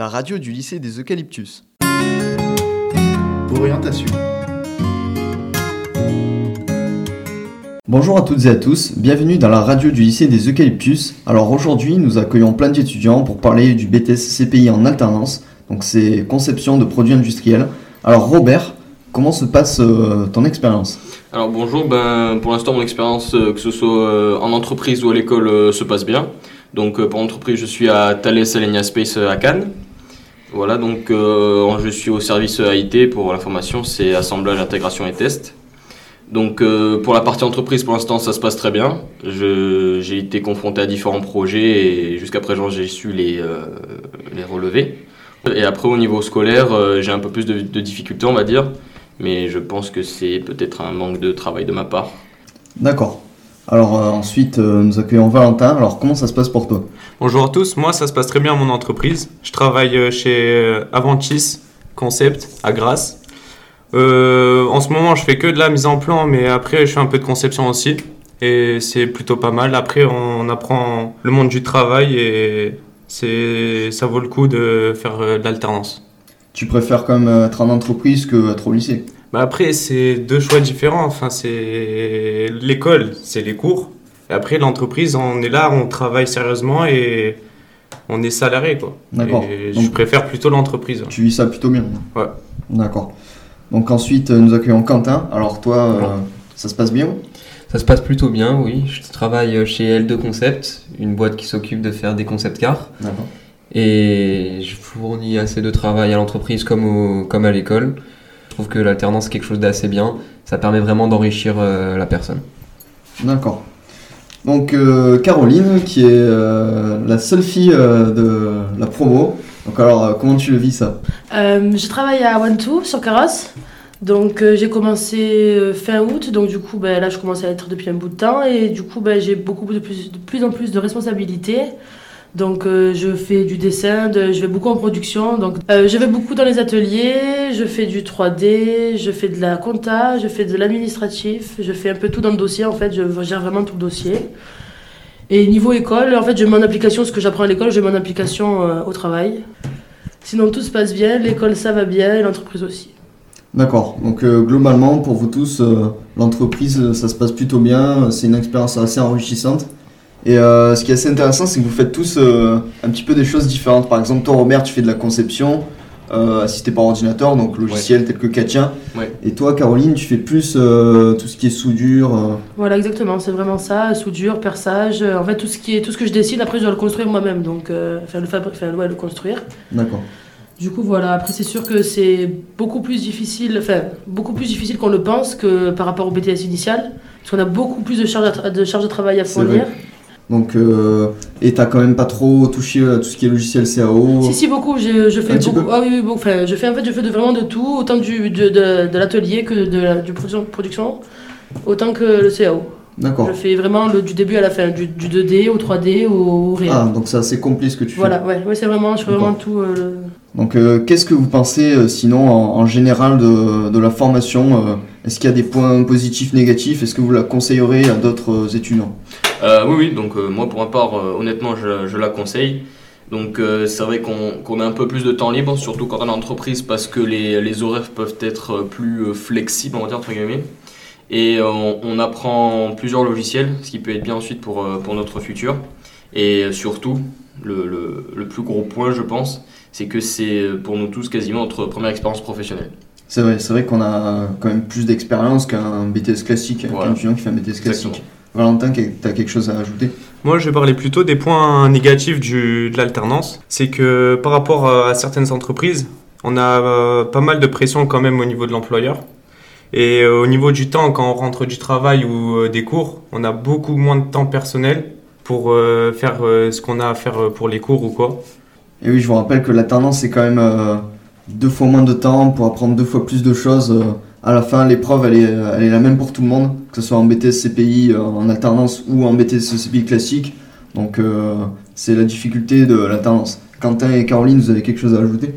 la radio du lycée des Eucalyptus. Orientation. Bonjour à toutes et à tous, bienvenue dans la radio du lycée des Eucalyptus. Alors aujourd'hui, nous accueillons plein d'étudiants pour parler du BTS CPI en alternance, donc c'est conception de produits industriels. Alors Robert, comment se passe euh, ton expérience? Alors bonjour, ben, pour l'instant mon expérience, euh, que ce soit euh, en entreprise ou à l'école, se passe bien. Donc pour l'entreprise, je suis à Thales Alenia Space à Cannes. Voilà, donc euh, je suis au service AIT pour l'information, c'est assemblage, intégration et test. Donc euh, pour la partie entreprise, pour l'instant, ça se passe très bien. J'ai été confronté à différents projets et jusqu'à présent, j'ai su les, euh, les relever. Et après, au niveau scolaire, j'ai un peu plus de, de difficultés, on va dire. Mais je pense que c'est peut-être un manque de travail de ma part. D'accord. Alors euh, ensuite, euh, nous accueillons Valentin. Alors comment ça se passe pour toi? Bonjour à tous, moi ça se passe très bien à mon entreprise. Je travaille euh, chez Aventis Concept à Grasse. Euh, en ce moment je fais que de la mise en plan, mais après je fais un peu de conception aussi. Et c'est plutôt pas mal. Après on apprend le monde du travail et c'est, ça vaut le coup de faire de l'alternance. Tu préfères quand même être en entreprise que être au lycée? Bah après c'est deux choix différents. Enfin c'est l'école, c'est les cours. Et après l'entreprise, on est là, on travaille sérieusement et on est salarié quoi. D'accord. Et je préfère plutôt l'entreprise. Tu vis ça plutôt bien Ouais. D'accord. Donc ensuite, euh, nous accueillons Quentin. Alors toi, euh, ça se passe bien? Ça se passe plutôt bien, oui. Je travaille chez L2 Concept, une boîte qui s'occupe de faire des concept cars. D'accord. Et je fournis assez de travail à l'entreprise comme, au- comme à l'école. Je trouve que l'alternance est quelque chose d'assez bien. Ça permet vraiment d'enrichir euh, la personne. D'accord. Donc euh, Caroline, qui est euh, la seule fille euh, de la promo. Donc alors, euh, comment tu le vis ça? Euh, je travaille à One2 sur Carrosse. Donc euh, j'ai commencé euh, fin août, donc du coup ben, là je commence à être depuis un bout de temps et du coup ben, j'ai beaucoup de plus, de plus en plus de responsabilités. Donc euh, je fais du dessin, de- je vais beaucoup en production, donc euh, je vais beaucoup dans les ateliers, je fais du 3D, je fais de la compta, je fais de l'administratif, je fais un peu tout dans le dossier en fait, je gère vraiment tout le dossier. Et niveau école, en fait je mets en application ce que j'apprends à l'école, je mets en application euh, au travail. Sinon tout se passe bien, l'école ça va bien et l'entreprise aussi. D'accord. Donc globalement, pour vous tous, l'entreprise, ça se passe plutôt bien. C'est une expérience assez enrichissante. Et euh, ce qui est assez intéressant, c'est que vous faites tous euh, un petit peu des choses différentes. Par exemple, toi, Robert, tu fais de la conception, euh, assisté par ordinateur, donc logiciel tel que Katia. Ouais. Et toi, Caroline, tu fais plus euh, tout ce qui est soudure. euh, Voilà exactement, c'est vraiment ça, soudure, perçage, en fait tout ce qui est tout ce que je décide après je dois le construire moi-même donc euh, faire le fabri- enfin, ouais, le construire. D'accord. Du coup voilà, après c'est sûr que c'est beaucoup plus difficile enfin beaucoup plus difficile qu'on le pense que par rapport au BTS initial parce qu'on a beaucoup plus de charges de charges de travail à C'est fournir. Donc, euh, et t'as quand même pas trop touché à tout ce qui est logiciel CAO. Si si beaucoup, je, je fais beaucoup ah oui, oui beaucoup, enfin je fais en fait je fais de, vraiment de tout, autant du de, de, de l'atelier que de la du production, production autant que le CAO. D'accord. Je fais vraiment le, du début à la fin, du, du 2D au 3D au, au réel. Ah, donc c'est assez complet ce que tu fais. Voilà, ouais, ouais c'est vraiment, je fais vraiment tout. euh, le- Donc, euh, qu'est-ce que vous pensez euh, sinon en, en général de, de la formation euh, Est-ce qu'il y a des points positifs, négatifs? Est-ce que vous la conseillerez à d'autres euh, étudiants? Euh, oui, oui, donc euh, moi pour ma part, euh, honnêtement, je, je la conseille. Donc c'est vrai qu'on qu'on a un peu plus de temps libre, surtout quand on est en entreprise, parce que les, les horaires peuvent être plus flexibles, on va dire, entre guillemets. Et on, on apprend plusieurs logiciels, ce qui peut être bien ensuite pour, pour notre futur. Et surtout, le, le, le plus gros point, je pense, c'est que c'est pour nous tous quasiment notre première expérience professionnelle. C'est vrai, c'est vrai qu'on a quand même plus d'expérience qu'un BTS classique, Voilà. qu'un étudiant qui fait un BTS classique. Exactement. Valentin, tu as quelque chose à ajouter? Moi, je vais parler plutôt des points négatifs du, de l'alternance. C'est que par rapport à certaines entreprises, on a euh, pas mal de pression quand même au niveau de l'employeur. Et euh, au niveau du temps, quand on rentre du travail ou euh, des cours, on a beaucoup moins de temps personnel pour faire ce qu'on a à faire pour les cours ou quoi. Et oui, je vous rappelle que l'alternance, c'est quand même deux fois moins de temps pour apprendre deux fois plus de choses. Euh, à la fin, l'épreuve, elle est, elle est la même pour tout le monde, que ce soit en BTS CPI euh, en alternance ou en BTS CPI classique. Donc, euh, c'est la difficulté de l'alternance. Quentin et Caroline, vous avez quelque chose à ajouter?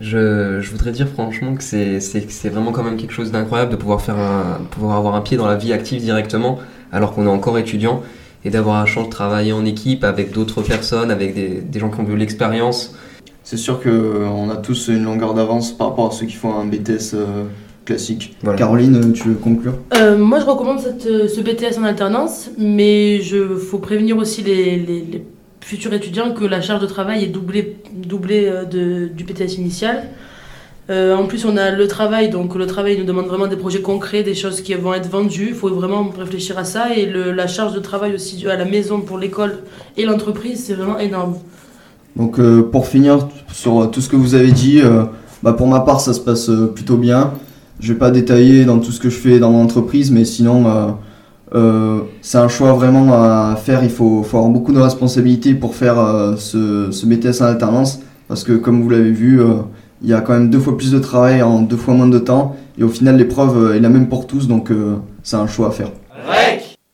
Je, je voudrais dire franchement que c'est- c'est c'est vraiment quand même quelque chose d'incroyable de pouvoir, faire un, pouvoir avoir un pied dans la vie active directement alors qu'on est encore étudiant et d'avoir la chance de travailler en équipe avec d'autres personnes, avec des, des gens qui ont eu l'expérience. c'est sûr qu'on a tous une longueur d'avance par rapport à ceux qui font un BTS euh, classique. Voilà. Caroline, tu veux conclure? Euh, moi, je recommande cette, euh, ce BTS en alternance, mais il faut prévenir aussi les, les- les futurs étudiants que la charge de travail est doublée, doublée euh, de, du BTS initial. Euh, en plus, on a le travail, donc le travail nous demande vraiment des projets concrets, des choses qui vont être vendues. Il faut vraiment réfléchir à ça. Et le- la charge de travail aussi à la maison pour l'école et l'entreprise, c'est vraiment énorme. Donc euh, pour finir sur tout ce que vous avez dit, euh, bah, pour ma part ça se passe plutôt bien. Je vais pas détailler dans tout ce que je fais dans mon entreprise, mais sinon euh, euh, c'est un choix vraiment à faire. Il faut, faut avoir beaucoup de responsabilités pour faire euh, ce, ce BTS en alternance, parce que comme vous l'avez vu, euh, il y a quand même deux fois plus de travail en deux fois moins de temps, et au final l'épreuve est la même pour tous, donc euh, c'est un choix à faire.